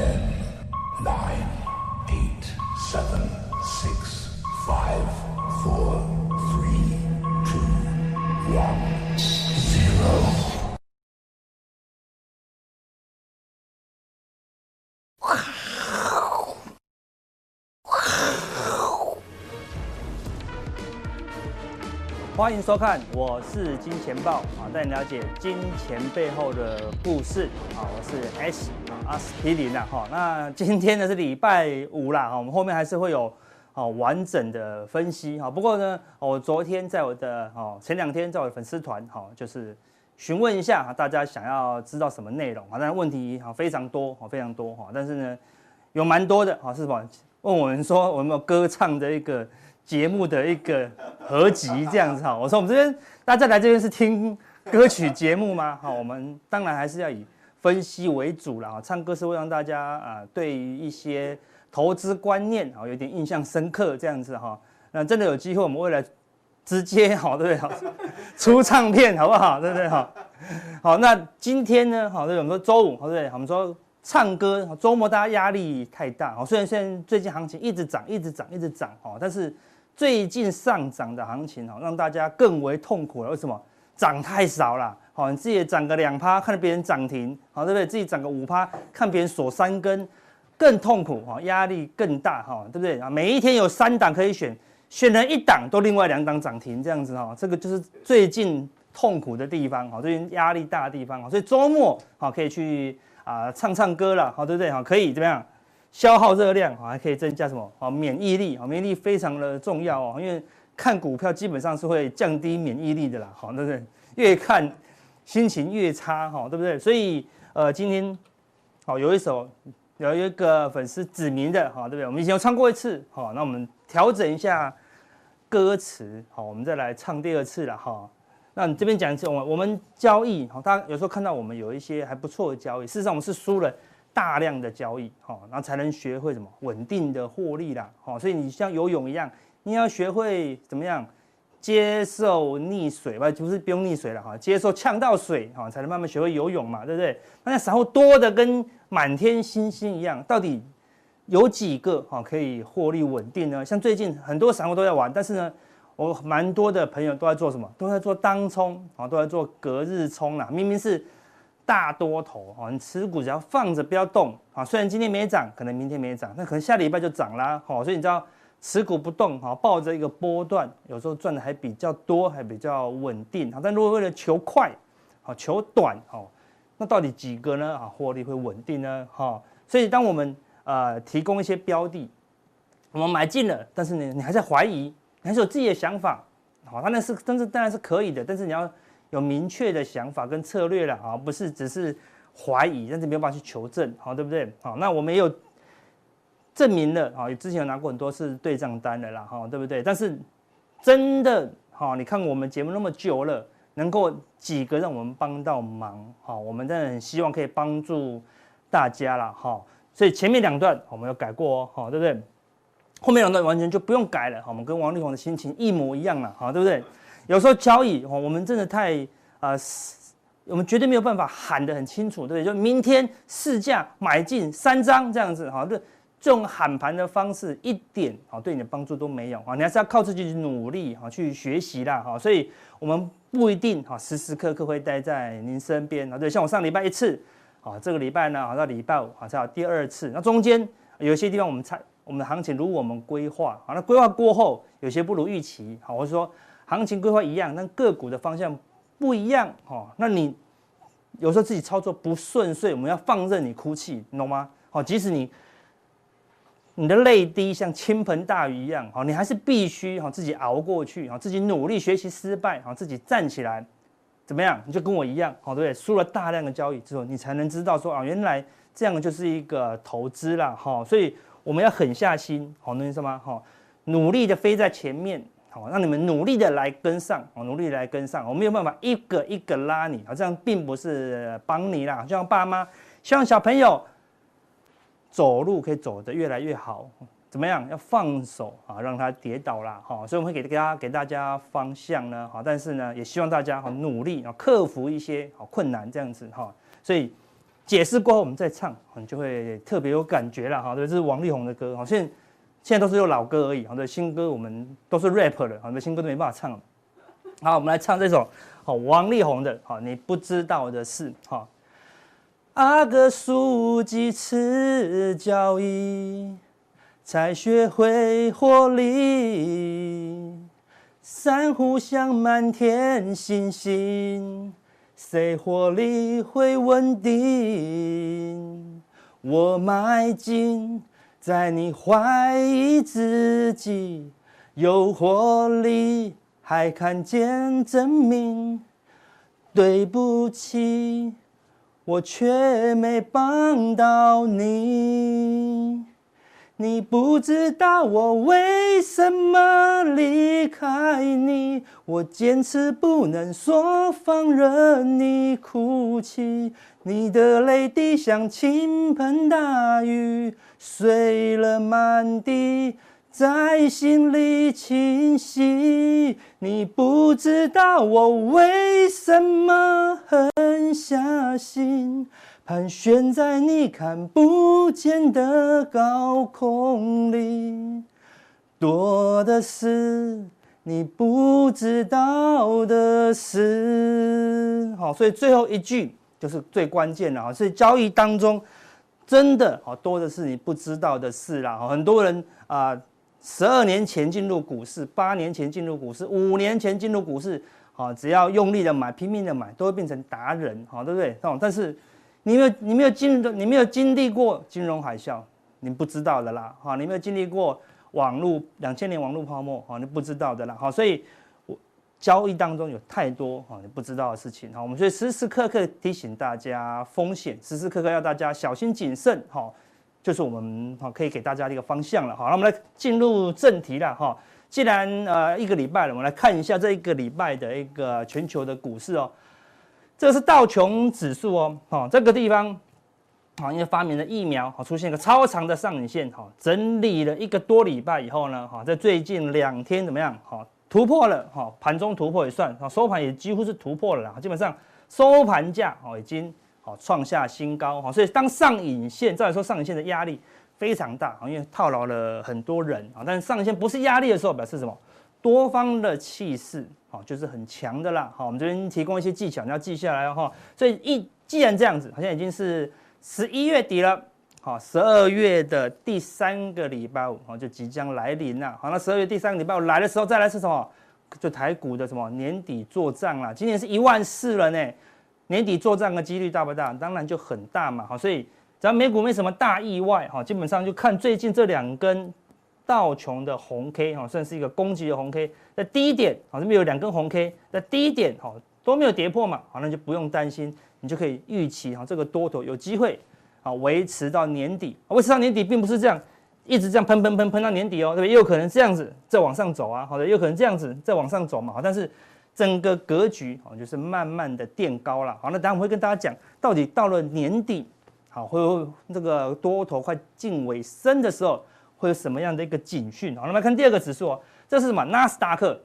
Okay. 欢迎收看，我是金钱豹啊，带你了解金钱背后的故事啊。我是 S 啊，阿司匹林啊。哈。那今天呢是礼拜五啦，哈，我们后面还是会有好完整的分析哈。不过呢，我昨天在我的哦，前两天在我的粉丝团哈，就是询问一下大家想要知道什么内容啊？但是问题哈非常多哈，非常多哈。但是呢，有蛮多的哈，是什么？问我们说我们有没有歌唱的一个。节目的一个合集这样子哈，我说我们这边大家来这边是听歌曲节目吗？好，我们当然还是要以分析为主了哈，唱歌是会让大家啊对于一些投资观念啊有点印象深刻这样子哈。那真的有机会，我们未来直接 好对不对？出唱片好不好？对不对？好，好，那今天呢？好，对，我们说周五，对不对？我们说唱歌，周末大家压力太大，好，虽然现在最近行情一直涨，一直涨，一直涨，哈，但是。最近上涨的行情哦，让大家更为痛苦了。为什么？涨太少了。好，你自己也涨个两趴，看着别人涨停，好，对不对？自己涨个五趴，看别人锁三根，更痛苦哈，压力更大哈，对不对啊？每一天有三档可以选，选了一档都另外两档涨停，这样子哈，这个就是最近痛苦的地方哈，最近压力大的地方。所以周末好可以去啊唱唱歌了，好，对不对？好，可以怎么样？消耗热量，还可以增加什么啊？免疫力，免疫力非常的重要哦。因为看股票基本上是会降低免疫力的啦，好，对不对？越看心情越差哈，对不对？所以呃，今天好有一首有一个粉丝指名的哈，对不对？我们以前有唱过一次，好，那我们调整一下歌词，好，我们再来唱第二次了哈。那你这边讲一次，我我们交易好，大家有时候看到我们有一些还不错的交易，事实上我们是输了。大量的交易，哈，然后才能学会什么稳定的获利啦，哈，所以你像游泳一样，你要学会怎么样接受溺水吧，不是不用溺水了哈，接受呛到水，哈，才能慢慢学会游泳嘛，对不对？那散户多的跟满天星星一样，到底有几个哈可以获利稳定呢？像最近很多散户都在玩，但是呢，我蛮多的朋友都在做什么？都在做当冲，啊，都在做隔日冲啦，明明是。大多头哈，你持股只要放着不要动啊，虽然今天没涨，可能明天没涨，那可能下礼拜就涨啦。好，所以你知道持股不动哈，抱着一个波段，有时候赚的还比较多，还比较稳定。但如果为了求快，好求短，好，那到底几个呢？啊，获利会稳定呢？哈，所以当我们呃提供一些标的，我们买进了，但是呢，你还在怀疑，你还是有自己的想法，好，当然是，但是当然是可以的，但是你要。有明确的想法跟策略了啊，不是只是怀疑，但是没有办法去求证，好，对不对？好，那我们也有证明了啊，之前有拿过很多次对账单的啦，哈，对不对？但是真的，哈，你看我们节目那么久了，能够几个让我们帮到忙，哈，我们真的很希望可以帮助大家了，哈。所以前面两段我们有改过哦，哈，对不对？后面两段完全就不用改了，好我们跟王力宏的心情一模一样了，哈，对不对？有时候交易哦，我们真的太啊，我们绝对没有办法喊得很清楚，对不对？就明天市价买进三张这样子哈，这这种喊盘的方式一点啊对你的帮助都没有啊，你还是要靠自己去努力哈去学习啦哈，所以我们不一定哈时时刻刻会待在您身边啊，对，像我上礼拜一次啊，这个礼拜呢，好到礼拜五好像有第二次，那中间有些地方我们猜我们的行情如我们规划好，那规划过后有些不如预期好，或者说。行情规划一样，但个股的方向不一样哦。那你有时候自己操作不顺遂，我们要放任你哭泣，你懂吗？好，即使你你的泪滴像倾盆大雨一样，好，你还是必须好自己熬过去，好，自己努力学习失败，好，自己站起来，怎么样？你就跟我一样，好，对不对？输了大量的交易之后，你才能知道说啊，原来这样就是一个投资啦，哈。所以我们要狠下心，好，能明白吗？好，努力的飞在前面。好，让你们努力的来跟上，哦，努力来跟上，我没有办法一个一个拉你，好，这样并不是帮你啦。就像爸妈希望小朋友走路可以走得越来越好，怎么样？要放手啊，让他跌倒啦，好，所以我们会给大家给大家方向呢，好，但是呢，也希望大家好努力啊，克服一些好困难这样子哈。所以解释过后我们再唱，你就会特别有感觉了哈。对，这是王力宏的歌，好，现在现在都是用老歌而已，好，的，新歌我们都是 rap 的，好，的，新歌都没办法唱了。好，我们来唱这首好王力宏的，好，你不知道的事，好。阿哥数几次交易，才学会获利。珊瑚像满天星星，谁获利会稳定？我迈进在你怀疑自己有活力，还看见证明。对不起。我却没帮到你，你不知道我为什么离开你，我坚持不能说放，任你哭泣，你的泪滴像倾盆大雨，碎了满地。在心里清晰，你不知道我为什么狠下心，盘旋在你看不见的高空里，多的是你不知道的事。好，所以最后一句就是最关键的啊！所以交易当中真的好多的是你不知道的事啦。很多人啊。十二年前进入股市，八年前进入股市，五年前进入股市，好，只要用力的买，拼命的买，都会变成达人，好，对不对？但是你没有，你没有经历，你没有经历过金融海啸，你不知道的啦，哈，你没有经历过网络两千年网络泡沫，哈，你不知道的啦，好，所以我交易当中有太多哈你不知道的事情，好，我们所以时时刻刻提醒大家风险，时时刻刻要大家小心谨慎，哈。就是我们哈可以给大家的一个方向了哈，那我们来进入正题了哈。既然呃一个礼拜了，我们来看一下这一个礼拜的一个全球的股市哦。这个是道琼指数哦，哈这个地方啊因为发明了疫苗，哈出现一个超长的上影线哈，整理了一个多礼拜以后呢，哈在最近两天怎么样？哈突破了哈盘中突破也算，哈收盘也几乎是突破了啦，基本上收盘价哦已经。好，创下新高哈，所以当上影线，照理说上影线的压力非常大啊，因为套牢了很多人啊。但是上影线不是压力的时候，表示什么？多方的气势好，就是很强的啦。好，我们这边提供一些技巧，你要记下来哈。所以一既然这样子，好像已经是十一月底了，好，十二月的第三个礼拜五好，就即将来临了。好，那十二月第三个礼拜五来的时候，再来是什么？就台股的什么年底做账啦。今年是一万四了呢。年底做账的几率大不大？当然就很大嘛。好，所以只要美股没什么大意外，哈，基本上就看最近这两根道琼的红 K，哈，算是一个攻击的红 K。在低点，好，这边有两根红 K，在低点，哈，都没有跌破嘛，好，那就不用担心，你就可以预期，哈，这个多头有机会，啊，维持到年底。维持到年底，并不是这样，一直这样喷喷喷喷到年底哦，对不对？也有可能这样子再往上走啊，好的，也有可能这样子再往上走嘛，好，但是。整个格局哦，就是慢慢的垫高了。好，那等下我会跟大家讲，到底到了年底，好，会不会这个多头快近尾声的时候，会有什么样的一个警讯？好，那么看第二个指数哦，这是什么？纳斯达克，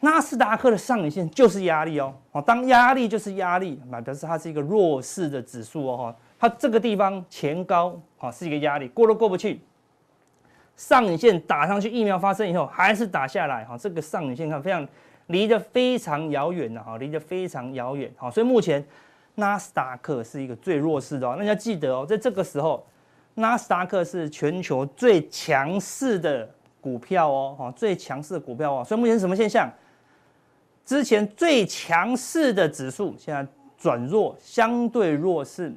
纳斯达克的上影线就是压力哦。好，当压力就是压力，那表示它是一个弱势的指数哦。哈，它这个地方前高好是一个压力，过都过不去。上影线打上去，疫苗发生以后还是打下来。哈，这个上影线看非常。离得非常遥远的哈，离得非常遥远哈，所以目前纳斯达克是一个最弱势的哦。那你要记得哦，在这个时候，纳斯达克是全球最强势的股票哦，哈，最强势的股票哦。所以目前是什么现象？之前最强势的指数现在转弱，相对弱势。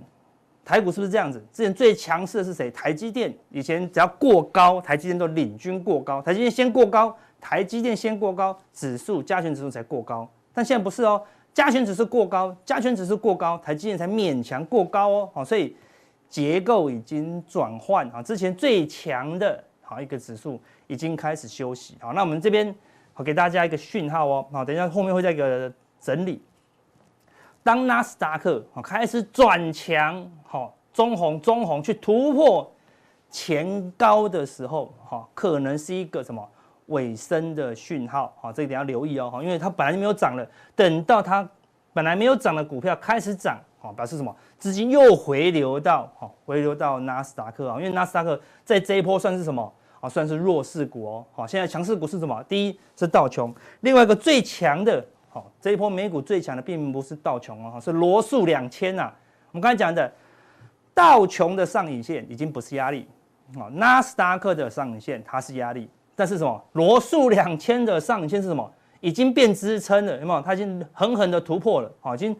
台股是不是这样子？之前最强势的是谁？台积电。以前只要过高，台积电都领军过高，台积电先过高。台积电先过高，指数加权指数才过高，但现在不是哦，加权指数过高，加权指数过高，台积电才勉强过高哦，好，所以结构已经转换啊，之前最强的好一个指数已经开始休息，好，那我们这边好给大家一个讯号哦，好，等一下后面会再一个整理，当纳斯达克好开始转强，好，中红中红去突破前高的时候，哈，可能是一个什么？尾声的讯号，好，这一点要留意哦，因为它本来就没有涨了，等到它本来没有涨的股票开始涨，好，表示什么？资金又回流到好，回流到纳斯达克啊，因为纳斯达克在这一波算是什么？啊，算是弱势股哦。好，现在强势股是什么？第一是道琼，另外一个最强的，好，这一波美股最强的并不是道琼哦，是罗素两千呐。我们刚才讲的道琼的上影线已经不是压力，啊，纳斯达克的上影线它是压力，但是什么？罗素两千的上影线是什么？已经变支撑了，有没有？它已经狠狠的突破了，好，已经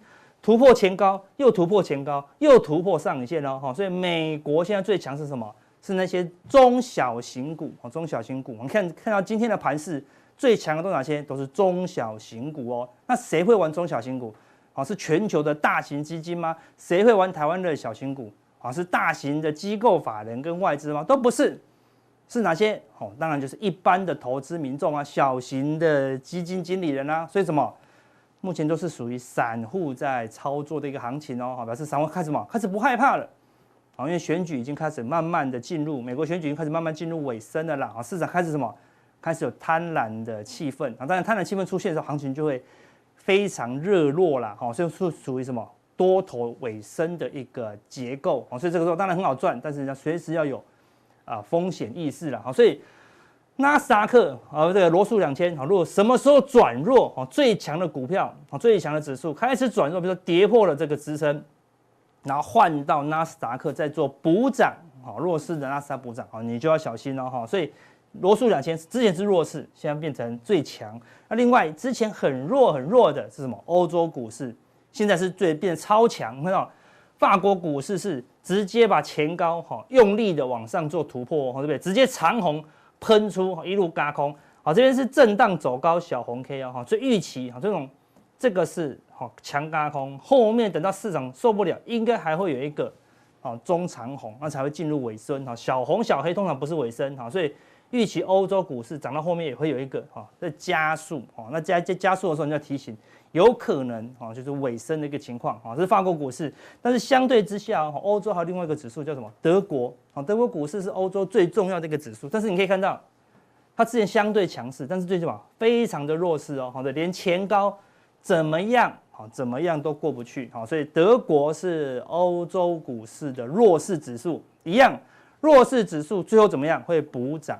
突破前高，又突破前高，又突破上影线了，哈。所以美国现在最强是什么？是那些中小型股，哦，中小型股。我们看看到今天的盘势，最强的都哪些？都是中小型股哦。那谁会玩中小型股？好，是全球的大型基金吗？谁会玩台湾的小型股？好，是大型的机构法人跟外资吗？都不是。是哪些？哦，当然就是一般的投资民众啊，小型的基金经理人啊，所以什么？目前都是属于散户在操作的一个行情哦，好，表示散户开始什么？开始不害怕了，啊，因为选举已经开始慢慢的进入，美国选举已经开始慢慢进入尾声了啦，啊，市场开始什么？开始有贪婪的气氛啊，当然贪婪气氛出现的时候，行情就会非常热络啦，好，所以是属于什么？多头尾声的一个结构啊，所以这个时候当然很好赚，但是要随时要有。啊，风险意识了，好，所以纳斯达克啊，这个罗素两千，啊，如果什么时候转弱，啊，最强的股票，啊，最强的指数开始转弱，比如说跌破了这个支撑，然后换到纳斯达克在做补涨，好，弱势的纳斯达克补涨，啊，你就要小心了哈。所以罗素两千之前是弱势，现在变成最强。那另外之前很弱很弱的是什么？欧洲股市现在是最变超强，看到法国股市是。直接把前高哈用力的往上做突破，对不对？直接长红喷出，一路轧空。好，这边是震荡走高小红 K 哦，哈，所以预期哈这种这个是哈强轧空，后面等到市场受不了，应该还会有一个啊中长红，那才会进入尾声哈。小红小黑通常不是尾声哈，所以预期欧洲股市涨到后面也会有一个哈在加速哈，那加加加速的时候你要提醒。有可能啊，就是尾声的一个情况啊，是法国股市，但是相对之下，欧洲还有另外一个指数叫什么？德国啊，德国股市是欧洲最重要的一个指数，但是你可以看到，它之前相对强势，但是最近嘛，非常的弱势哦，好的，连前高怎么样啊，怎么样都过不去啊，所以德国是欧洲股市的弱势指数，一样，弱势指数最后怎么样会补涨？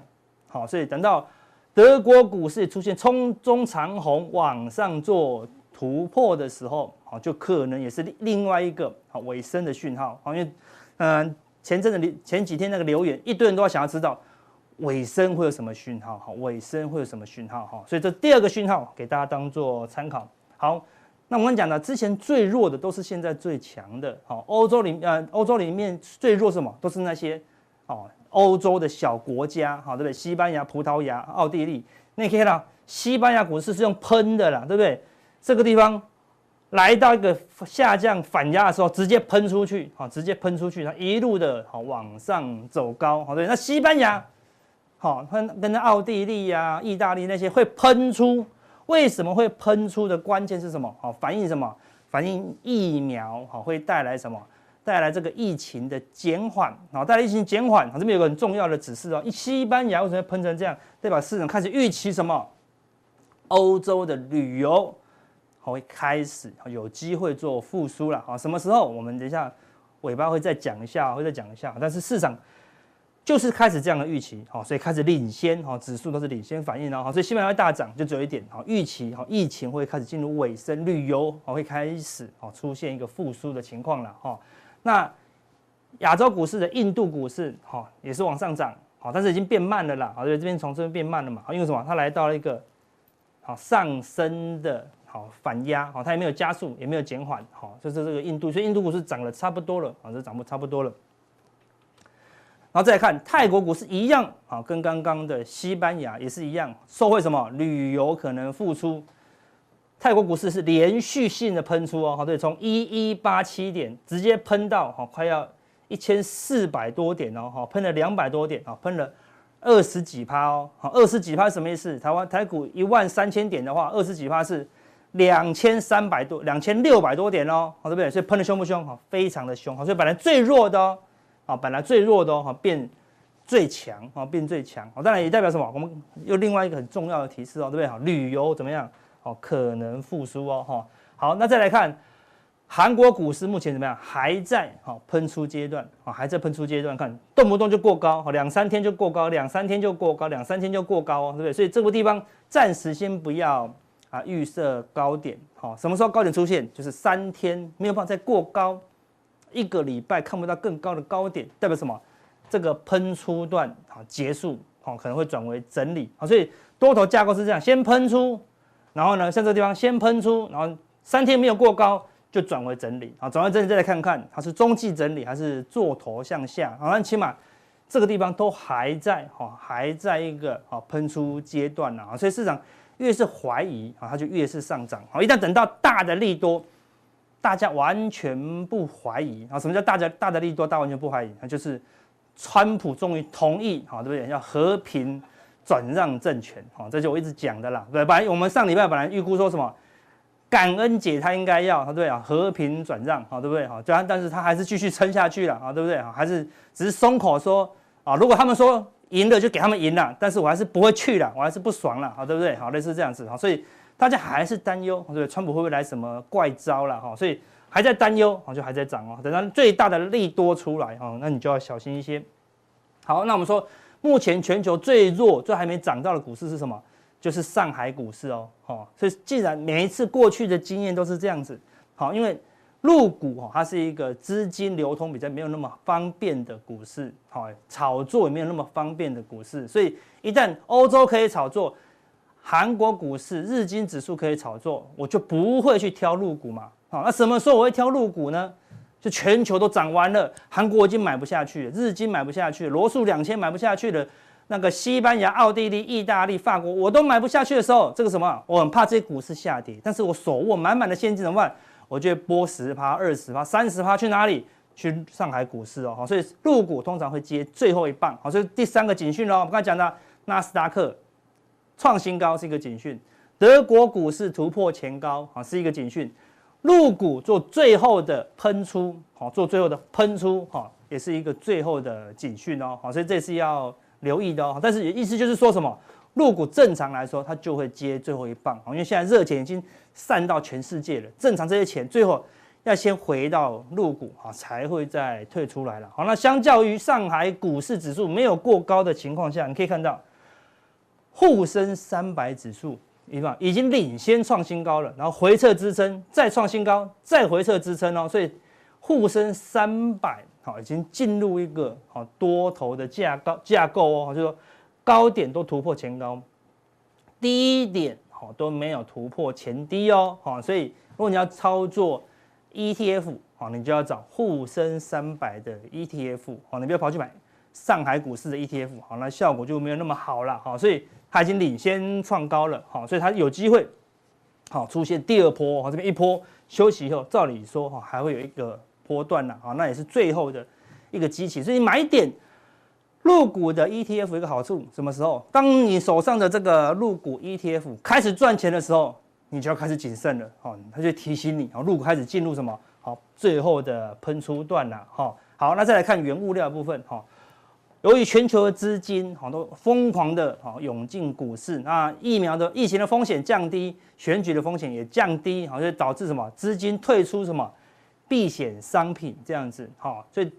好，所以等到德国股市出现冲中长红往上做。突破的时候，好，就可能也是另外一个好尾声的讯号，好，因为，嗯，前阵子前几天那个留言，一堆人都要想要知道尾声会有什么讯号，好，尾声会有什么讯号，哈，所以这第二个讯号给大家当做参考。好，那我们讲的之前最弱的都是现在最强的，好，欧洲里呃欧洲里面最弱什么？都是那些哦欧洲的小国家，好，对不对？西班牙、葡萄牙、奥地利，那你可以看到西班牙股市是用喷的啦，对不对？这个地方来到一个下降反压的时候，直接喷出去，好，直接喷出去，它一路的好往上走高，好，对，那西班牙，好，跟跟那奥地利呀、意大利那些会喷出，为什么会喷出的关键是什么？好，反映什么？反映疫苗好会带来什么？带来这个疫情的减缓，好，带来疫情减缓，好，这边有个很重要的指示哦，西班牙为什么喷成这样？代表市场开始预期什么？欧洲的旅游。会开始有机会做复苏了啊？什么时候？我们等一下尾巴会再讲一下，会再讲一下。但是市场就是开始这样的预期，好，所以开始领先，哈，指数都是领先反应，好，所以西班牙会大涨，就只有一点，好，预期，哈，疫情会开始进入尾声，旅游，会开始，出现一个复苏的情况了，哈。那亚洲股市的印度股市，哈，也是往上涨，好，但是已经变慢了啦，好，所以这边从这边变慢了嘛，因为什么？它来到了一个好上升的。好，反压，好，它也没有加速，也没有减缓，好，就是这个印度，所以印度股市涨了差不多了，啊，这涨不差不多了。然后再来看泰国股市一样，啊，跟刚刚的西班牙也是一样，受惠什么？旅游可能复苏，泰国股市是连续性的喷出哦，好，对，从一一八七点直接喷到，好，快要一千四百多点哦，好，喷了两百多点，啊，喷了。二十几趴哦，好，二十几趴什么意思？台湾台股一万三千点的话，二十几趴是。两千三百多，两千六百多点哦，好，对不对？所以喷的凶不凶？哈，非常的凶，好，所以本来最弱的哦，啊，本来最弱的哦，哈，变最强，啊，变最强，好，当然也代表什么？我们有另外一个很重要的提示哦，对不对？好，旅游怎么样？哦，可能复苏哦，哈，好，那再来看韩国股市目前怎么样？还在好喷出阶段啊，还在喷出阶段，看动不动就过高，两三天就过高，两三天就过高，两三天就过高哦，对不对？所以这个地方暂时先不要啊预设高点，好，什么时候高点出现？就是三天没有办法再过高，一个礼拜看不到更高的高点，代表什么？这个喷出段啊结束，好，可能会转为整理，好，所以多头架构是这样，先喷出，然后呢，像这个地方先喷出，然后三天没有过高。就转为整理啊，转为整理再来看看它是中继整理还是做头向下好？那起码这个地方都还在哈，还在一个啊喷出阶段啊，所以市场越是怀疑啊，它就越是上涨。好，一旦等到大的利多，大家完全不怀疑啊。什么叫大家大的利多？大完全不怀疑，那就是川普终于同意啊，对不对？要和平转让政权好，这就我一直讲的啦。对，本来我们上礼拜本来预估说什么？感恩节他应该要，对不对啊？和平转让，好，对不对？好，但但是他还是继续撑下去了，啊，对不对？还是只是松口说，啊，如果他们说赢了就给他们赢了，但是我还是不会去了，我还是不爽了，好，对不对？好，类似这样子，好，所以大家还是担忧，对不对？川普会不会来什么怪招了？哈，所以还在担忧，好，就还在涨哦。等到最大的利多出来，哈，那你就要小心一些。好，那我们说，目前全球最弱、最还没涨到的股市是什么？就是上海股市哦，好，所以既然每一次过去的经验都是这样子，好，因为陆股哈，它是一个资金流通比较没有那么方便的股市，好，炒作也没有那么方便的股市，所以一旦欧洲可以炒作，韩国股市、日经指数可以炒作，我就不会去挑陆股嘛，好，那什么时候我会挑陆股呢？就全球都涨完了，韩国已经买不下去了，日经买不下去了，罗素两千买不下去了。那个西班牙、奥地利、意大利、法国，我都买不下去的时候，这个什么？我很怕这些股市下跌，但是我手握满满的现金怎么办？我就会拨十趴、二十趴、三十趴去哪里？去上海股市哦。好，所以入股通常会接最后一棒。好，所以第三个警讯哦，我们刚才讲的纳斯达克创新高是一个警讯，德国股市突破前高啊是一个警讯，陆股做最后的喷出，好，做最后的喷出，哈，也是一个最后的警讯哦。好，所以这是要。留意的哦，但是意思就是说什么，陆股正常来说，它就会接最后一棒，因为现在热钱已经散到全世界了，正常这些钱最后要先回到陆股啊，才会再退出来了。好，那相较于上海股市指数没有过高的情况下，你可以看到沪深三百指数已经领先创新高了，然后回撤支撑，再创新高，再回撤支撑哦，所以沪深三百。好，已经进入一个好多头的架构架构哦，就是说高点都突破前高，低点好都没有突破前低哦，好，所以如果你要操作 ETF，好，你就要找沪深三百的 ETF，好，你不要跑去买上海股市的 ETF，好，那效果就没有那么好了，好，所以它已经领先创高了，好，所以它有机会好出现第二波，好，这边一波休息以后，照理说哈还会有一个。波段了啊，那也是最后的一个机器，所以买点入股的 ETF 一个好处，什么时候？当你手上的这个入股 ETF 开始赚钱的时候，你就要开始谨慎了，哈，它就提醒你，啊，入股开始进入什么？好，最后的喷出段了，哈，好，那再来看原物料部分，哈，由于全球的资金好都疯狂的啊涌进股市，那疫苗的疫情的风险降低，选举的风险也降低，好，就导致什么？资金退出什么？避险商品这样子，好，所以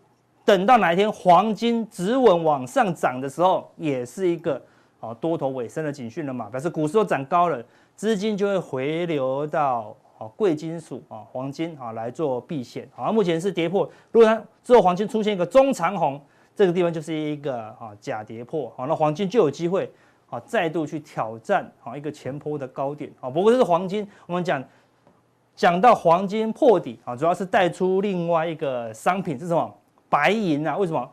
等到哪一天黄金止稳往上涨的时候，也是一个好多头尾声的警讯了嘛。表示股市都涨高了，资金就会回流到好贵金属啊，黄金啊来做避险。好，目前是跌破，如果它之后黄金出现一个中长红，这个地方就是一个啊假跌破，好，那黄金就有机会啊再度去挑战啊一个前波的高点啊。不过这是黄金，我们讲。讲到黄金破底啊，主要是带出另外一个商品是什么？白银啊？为什么？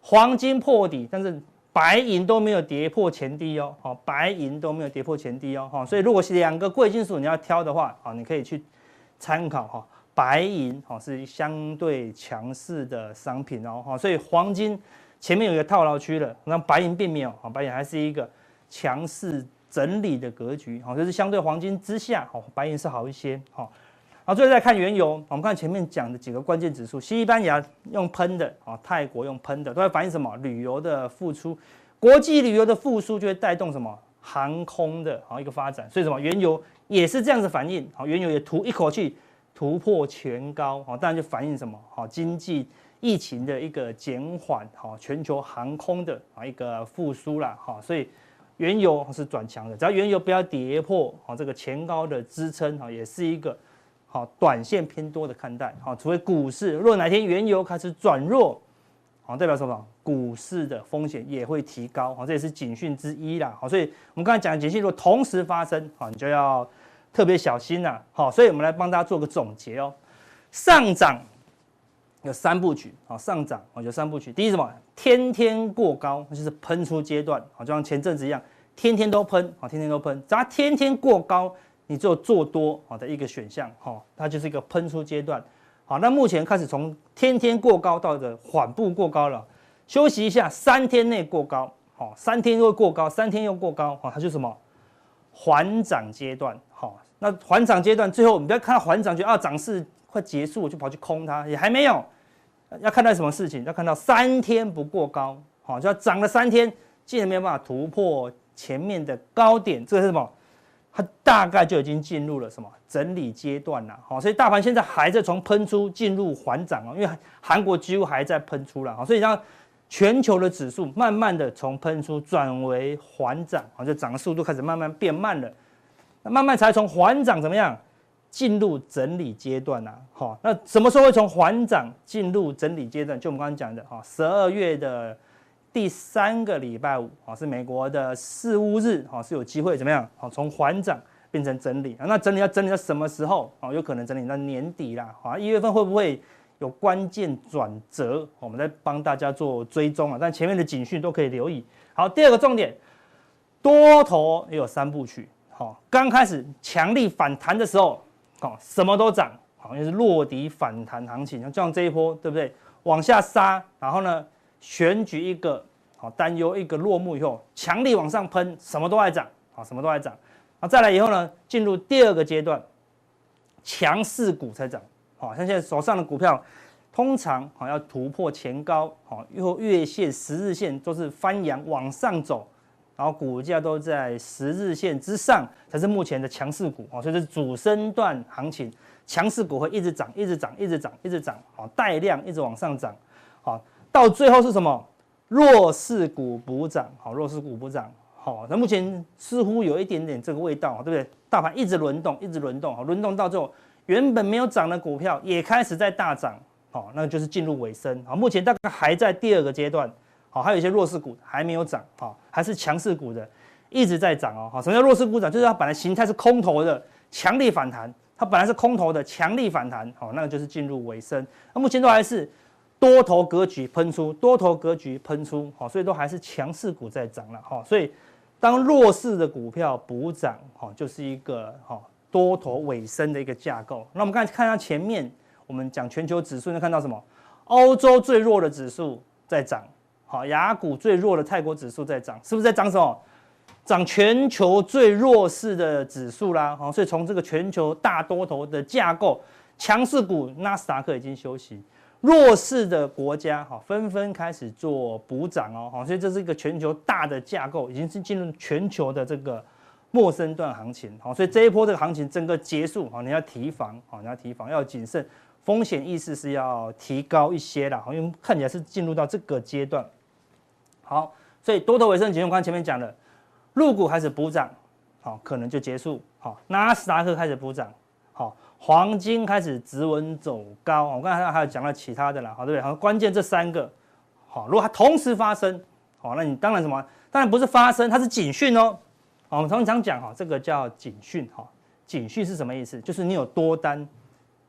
黄金破底，但是白银都没有跌破前低哦。好，白银都没有跌破前低哦。哈，所以如果是两个贵金属你要挑的话，啊，你可以去参考哈。白银哈是相对强势的商品哦。哈，所以黄金前面有一个套牢区了，那白银并没有啊，白银还是一个强势整理的格局。好，就是相对黄金之下，好，白银是好一些。好。好，最后再看原油。我们看前面讲的几个关键指数，西班牙用喷的啊，泰国用喷的，都在反映什么？旅游的复苏，国际旅游的复苏就会带动什么？航空的啊一个发展。所以什么？原油也是这样子反应。好，原油也吐一口气，突破前高，好，当然就反映什么？好，经济疫情的一个减缓，好，全球航空的啊一个复苏啦，好，所以原油是转强的，只要原油不要跌破好这个前高的支撑，哈，也是一个好短线偏多的看待，好，除非股市如果哪天原油开始转弱，好，代表什么？股市的风险也会提高，好，这也是警讯之一啦，好，所以我们刚才讲的警讯如果同时发生，好，你就要。特别小心呐，好，所以我们来帮大家做个总结哦。上涨有三部曲，好，上涨哦有三部曲。第一什么？天天过高，那就是喷出阶段，好，就像前阵子一样，天天都喷，好，天天都喷。只要天天过高，你只有做多好的一个选项，好，它就是一个喷出阶段。好，那目前开始从天天过高到的缓步过高了，休息一下，三天内过高，好，三天又过高，三天又过高，好，它就什么？缓涨阶段。好，那缓涨阶段最后，你不要看到缓涨，就啊涨势快结束，我就跑去空它，也还没有。要看到什么事情？要看到三天不过高，好，就要涨了三天，竟然没有办法突破前面的高点，这个是什么？它大概就已经进入了什么整理阶段了。好，所以大盘现在还在从喷出进入缓涨哦，因为韩国几乎还在喷出了，好，所以让全球的指数慢慢的从喷出转为缓涨，好，就涨的速度开始慢慢变慢了。那慢慢才从缓涨怎么样进入整理阶段呢？好，那什么时候会从缓涨进入整理阶段？就我们刚刚讲的哈，十二月的第三个礼拜五啊，是美国的四巫日啊，是有机会怎么样？好，从缓涨变成整理啊。那整理要整理到什么时候啊？有可能整理到年底啦。啊，一月份会不会有关键转折？我们在帮大家做追踪啊。但前面的警讯都可以留意。好，第二个重点，多头也有三部曲。好，刚开始强力反弹的时候，好，什么都涨，好，像是落底反弹行情，像这样这一波，对不对？往下杀，然后呢，选举一个好担忧一个落幕以后，强力往上喷，什么都爱涨，好，什么都爱涨。好，再来以后呢，进入第二个阶段，强势股才涨，好，像现在手上的股票，通常好要突破前高，好，又月线、十日线都是翻阳往上走。然后股价都在十日线之上，才是目前的强势股。啊，所以这是主升段行情，强势股会一直涨，一直涨，一直涨，一直涨，好，带量一直往上涨，好，到最后是什么？弱势股补涨，好，弱势股补涨，好，那目前似乎有一点点这个味道，对不对？大盘一直轮动，一直轮动，好，轮动到最后，原本没有涨的股票也开始在大涨，好，那就是进入尾声，好，目前大概还在第二个阶段。好，还有一些弱势股还没有涨，好，还是强势股的一直在涨哦。好，什么叫弱势股涨？就是它本来形态是空头的，强力反弹，它本来是空头的，强力反弹，好，那个就是进入尾声。那目前都还是多头格局喷出，多头格局喷出，好，所以都还是强势股在涨了，好，所以当弱势的股票补涨，好，就是一个好多头尾声的一个架构。那我们刚才看到前面，我们讲全球指数，能看到什么？欧洲最弱的指数在涨。好，亚股最弱的泰国指数在涨，是不是在涨什么？涨全球最弱势的指数啦。好，所以从这个全球大多头的架构，强势股纳斯达克已经休息，弱势的国家哈纷纷开始做补涨哦。好，所以这是一个全球大的架构，已经是进入全球的这个陌生段行情。好，所以这一波这个行情整个结束，好，你要提防，好，你要提防，要谨慎，风险意识是要提高一些啦。好，因为看起来是进入到这个阶段。好，所以多头尾声，前面我刚前面讲的，入股开始补涨，好，可能就结束。好，纳斯达克开始补涨，好，黄金开始止稳走高。我刚才还有讲到其他的啦，好，对不对？好，关键这三个，好，如果它同时发生，好，那你当然什么？当然不是发生，它是警讯哦。我们通常讲哈，这个叫警讯。哈，警讯是什么意思？就是你有多单，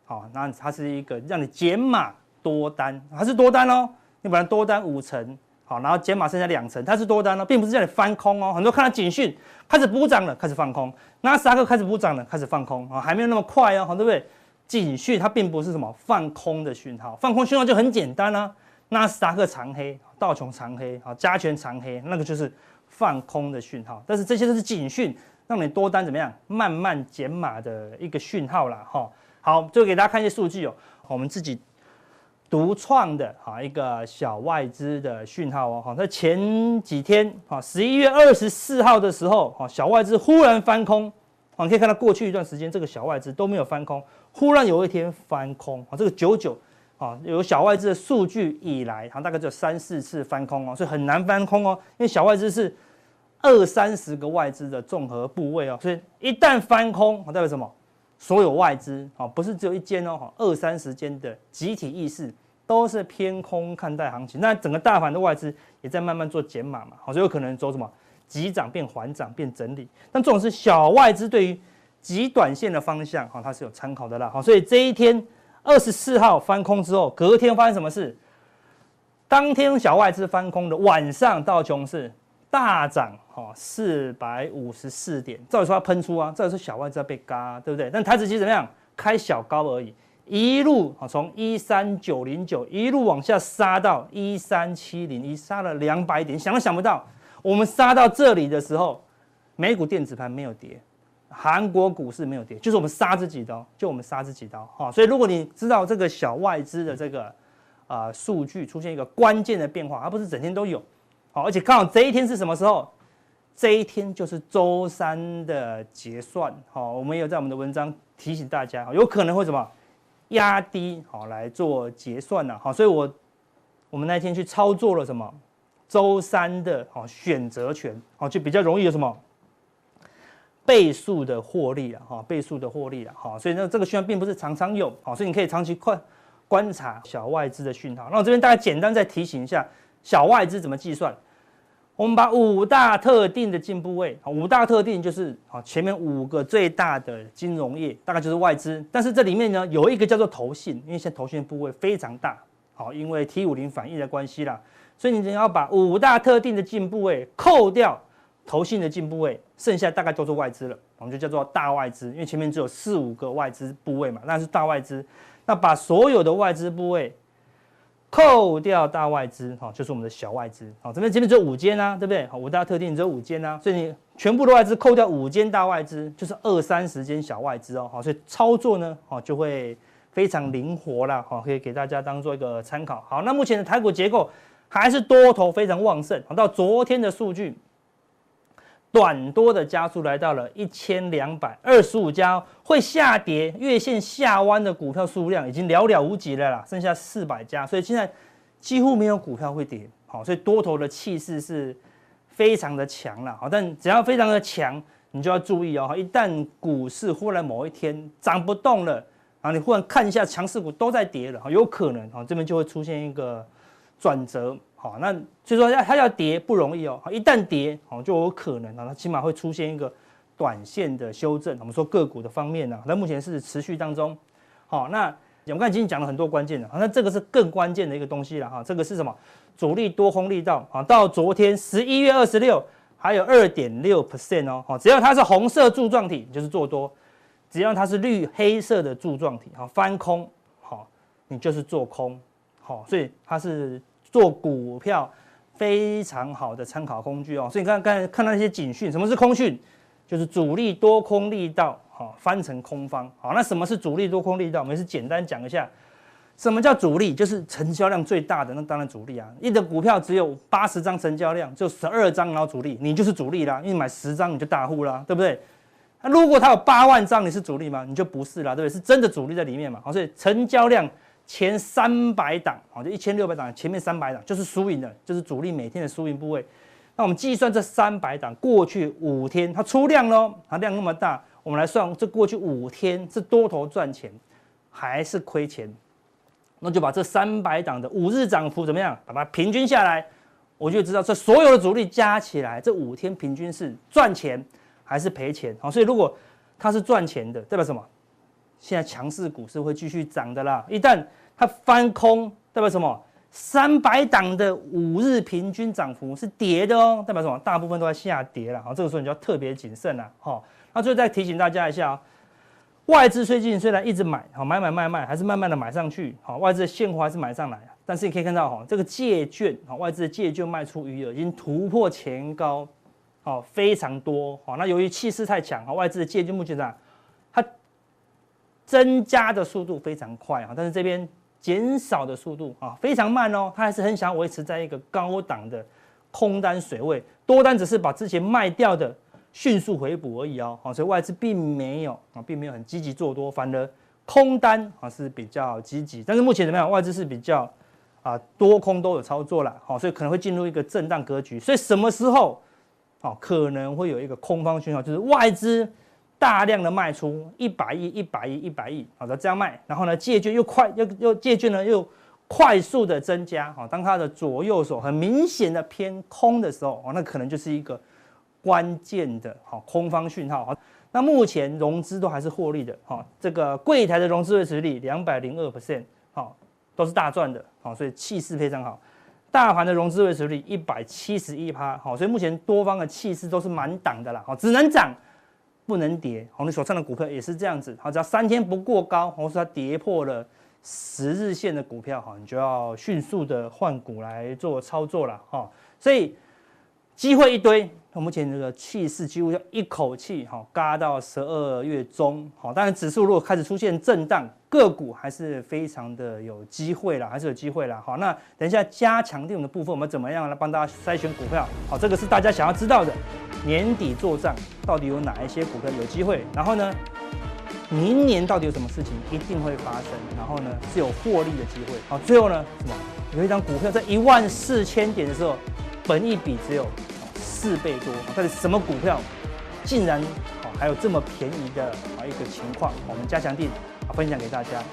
好，那它是一个让你减码多单，它是多单哦。你本来多单五成。好，然后减码剩下两成，它是多单呢，并不是叫你翻空哦。很多看到警讯开始补涨了，开始放空；纳斯达克开始补涨了，开始放空啊，还没有那么快哦，好，对不对？警讯它并不是什么放空的讯号，放空讯号就很简单啊。纳斯达克长黑，道琼长黑，好，加权长黑，那个就是放空的讯号。但是这些都是警讯，让你多单怎么样慢慢减码的一个讯号啦。哈。好，就给大家看一些数据哦，我们自己。独创的哈一个小外资的讯号哦，哈，在前几天哈十一月二十四号的时候哈，小外资忽然翻空，你可以看到过去一段时间这个小外资都没有翻空，忽然有一天翻空啊，这个九九啊，有小外资的数据以来，它大概只有三四次翻空哦，所以很难翻空哦，因为小外资是二三十个外资的综合部位哦，所以一旦翻空，代表什么？所有外资啊，不是只有一间哦，二三十间的集体意识都是偏空看待行情，那整个大盘的外资也在慢慢做减码嘛，好，所以有可能走什么急涨变缓涨变整理，但这种是小外资对于极短线的方向哈，它是有参考的啦，好，所以这一天二十四号翻空之后，隔天发生什么事？当天小外资翻空的晚上，道琼斯大涨。哦，四百五十四点，照理说要喷出啊，照理说小外资要被嘎、啊，对不对？但台指期怎么样？开小高而已，一路啊从一三九零九一路往下杀到一三七零一，杀了两百点，想都想不到，我们杀到这里的时候，美股电子盘没有跌，韩国股市没有跌，就是我们杀自己刀，就我们杀自己刀。哈，所以如果你知道这个小外资的这个啊、数据出现一个关键的变化，而不是整天都有，好，而且刚好这一天是什么时候？这一天就是周三的结算，好，我们有在我们的文章提醒大家，有可能会什么压低，好来做结算呐，好，所以我我们那天去操作了什么周三的好选择权，好就比较容易有什么倍数的获利了，哈，倍数的获利了，哈，所以呢这个讯号并不是常常有，好，所以你可以长期观观察小外资的讯号。那我这边大概简单再提醒一下，小外资怎么计算。我们把五大特定的进部位，五大特定就是啊前面五个最大的金融业，大概就是外资。但是这里面呢有一个叫做投信，因为现在投信的部位非常大，好，因为 T 五零反应的关系啦，所以你只要把五大特定的进部位扣掉投信的进部位，剩下大概都是外资了，我们就叫做大外资，因为前面只有四五个外资部位嘛，那是大外资。那把所有的外资部位。扣掉大外资，哈，就是我们的小外资，好，这边这边只有五间啊，对不对？好，五大特定只有五间啊，所以你全部的外资扣掉五间大外资，就是二三十间小外资哦，好，所以操作呢，好，就会非常灵活啦，好，可以给大家当做一个参考。好，那目前的台股结构还是多头非常旺盛，好，到昨天的数据。短多的家数来到了一千两百二十五家，会下跌月线下弯的股票数量已经寥寥无几了啦，剩下四百家，所以现在几乎没有股票会跌，好，所以多头的气势是非常的强了，好，但只要非常的强，你就要注意哦，一旦股市忽然某一天涨不动了，啊，你忽然看一下强势股都在跌了，有可能啊，这边就会出现一个转折。好，那所以说要它要跌不容易哦。一旦跌，哦就有可能啊，它起码会出现一个短线的修正。我们说个股的方面呢，那目前是持续当中。好，那我们刚才已经讲了很多关键了，那这个是更关键的一个东西了哈。这个是什么？主力多空力道啊，到昨天十一月二十六还有二点六 percent 哦。好，只要它是红色柱状体就是做多，只要它是绿黑色的柱状体，好翻空，好你就是做空。好，所以它是。做股票非常好的参考工具哦，所以你看刚看到那些警讯，什么是空讯？就是主力多空力道，好翻成空方。好，那什么是主力多空力道？我们是简单讲一下，什么叫主力？就是成交量最大的，那当然主力啊。一的股票只有八十张成交量，就十二张然后主力，你就是主力啦，因为买十张你就大户啦，对不对？那如果它有八万张，你是主力吗？你就不是啦，对不对？是真的主力在里面嘛。好，所以成交量。前三百档，好，就一千六百档，前面三百档就是输赢的，就是主力每天的输赢部位。那我们计算这三百档过去五天它出量喽，它量那么大，我们来算这过去五天是多头赚钱还是亏钱？那就把这三百档的五日涨幅怎么样，把它平均下来，我就知道这所有的主力加起来这五天平均是赚钱还是赔钱。好，所以如果它是赚钱的，代表什么？现在强势股是会继续涨的啦，一旦它翻空，代表什么？三百档的五日平均涨幅是跌的哦，代表什么？大部分都在下跌了，好，这个时候你就要特别谨慎了，好。那最后再提醒大家一下哦，外资最近虽然一直买，好买买卖卖，还是慢慢的买上去，好，外资的现货还是买上来，但是你可以看到，哈，这个借券，好，外资的借券卖出余额已经突破前高，好，非常多，好，那由于气势太强，好，外资的借券目前呢，增加的速度非常快啊，但是这边减少的速度啊非常慢哦，它还是很想维持在一个高档的空单水位，多单只是把之前卖掉的迅速回补而已哦，好所以外资并没有啊，并没有很积极做多，反而空单啊是比较积极，但是目前怎么样？外资是比较啊多空都有操作了，好，所以可能会进入一个震荡格局。所以什么时候啊可能会有一个空方讯号？就是外资大量的卖出一百亿、一百亿、一百亿，好的这样卖，然后呢借券又快又又借券呢又快速的增加，好，当它的左右手很明显的偏空的时候，哦，那可能就是一个关键的好空方讯号。好那目前融资都还是获利的，哈，这个柜台的融资维持率两百零二 percent，好，都是大赚的，好，所以气势非常好。大盘的融资维持率一百七十一趴，好，所以目前多方的气势都是满档的啦，好，只能涨不能跌，好，你手上的股票也是这样子，好，只要三天不过高，或是它跌破了十日线的股票，哈，你就要迅速的换股来做操作了，哈，所以机会一堆。目前这个气势几乎要一口气哈嘎到十二月中，好，当然指数如果开始出现震荡，个股还是非常的有机会啦，还是有机会啦，好，那等一下加强錠的部分，我们怎么样来帮大家筛选股票？好，这个是大家想要知道的，年底做账到底有哪一些股票有机会？然后呢，明年到底有什么事情一定会发生？然后呢，是有获利的机会。好，最后呢，什么？有一张股票在一万四千点的时候，本一比只有。四倍多，到底什么股票竟然还有这么便宜的啊一个情况？我们加强店啊分享给大家。